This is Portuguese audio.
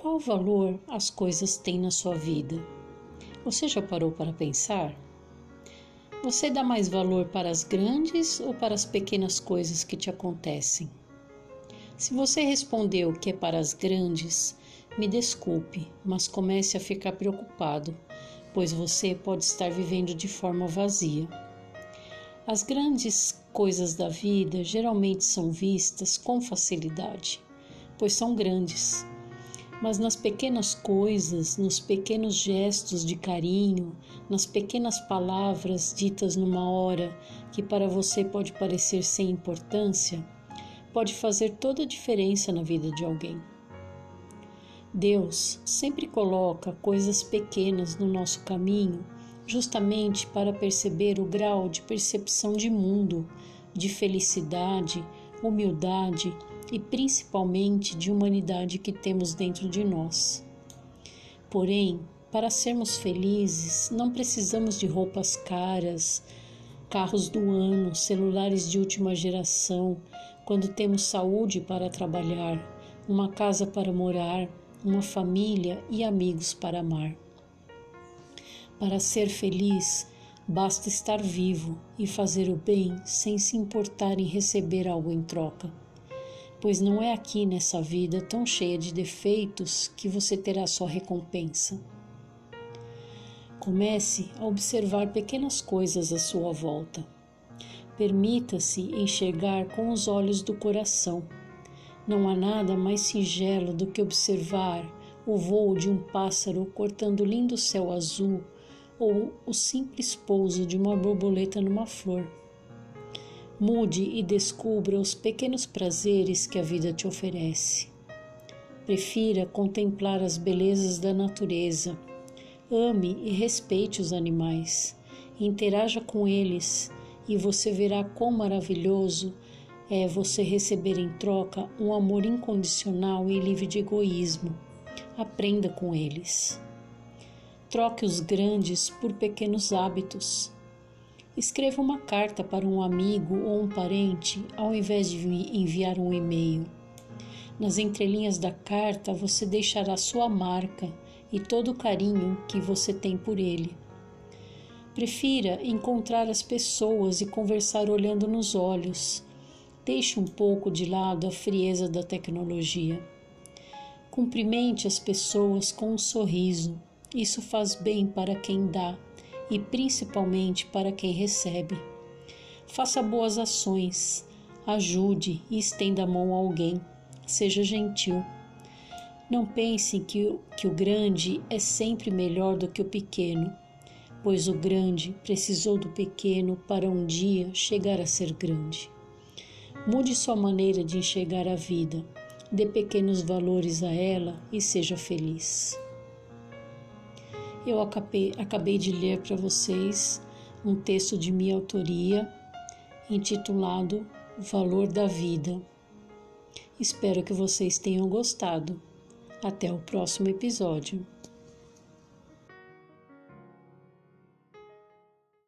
Qual valor as coisas têm na sua vida? Você já parou para pensar? Você dá mais valor para as grandes ou para as pequenas coisas que te acontecem? Se você respondeu que é para as grandes, me desculpe, mas comece a ficar preocupado, pois você pode estar vivendo de forma vazia. As grandes coisas da vida geralmente são vistas com facilidade, pois são grandes. Mas nas pequenas coisas, nos pequenos gestos de carinho, nas pequenas palavras ditas numa hora que para você pode parecer sem importância, pode fazer toda a diferença na vida de alguém. Deus sempre coloca coisas pequenas no nosso caminho justamente para perceber o grau de percepção de mundo, de felicidade, humildade e principalmente de humanidade que temos dentro de nós. Porém, para sermos felizes, não precisamos de roupas caras, carros do ano, celulares de última geração, quando temos saúde para trabalhar, uma casa para morar, uma família e amigos para amar. Para ser feliz, basta estar vivo e fazer o bem sem se importar em receber algo em troca. Pois não é aqui nessa vida tão cheia de defeitos que você terá sua recompensa. Comece a observar pequenas coisas à sua volta. Permita-se enxergar com os olhos do coração. Não há nada mais singelo do que observar o voo de um pássaro cortando lindo céu azul ou o simples pouso de uma borboleta numa flor. Mude e descubra os pequenos prazeres que a vida te oferece. Prefira contemplar as belezas da natureza. Ame e respeite os animais. Interaja com eles e você verá quão maravilhoso é você receber em troca um amor incondicional e livre de egoísmo. Aprenda com eles. Troque os grandes por pequenos hábitos. Escreva uma carta para um amigo ou um parente ao invés de enviar um e-mail. Nas entrelinhas da carta você deixará sua marca e todo o carinho que você tem por ele. Prefira encontrar as pessoas e conversar olhando nos olhos. Deixe um pouco de lado a frieza da tecnologia. Cumprimente as pessoas com um sorriso isso faz bem para quem dá e principalmente para quem recebe. Faça boas ações, ajude e estenda a mão a alguém. Seja gentil. Não pense que, que o grande é sempre melhor do que o pequeno, pois o grande precisou do pequeno para um dia chegar a ser grande. Mude sua maneira de enxergar a vida, dê pequenos valores a ela e seja feliz. Eu acabei, acabei de ler para vocês um texto de minha autoria intitulado Valor da Vida. Espero que vocês tenham gostado. Até o próximo episódio.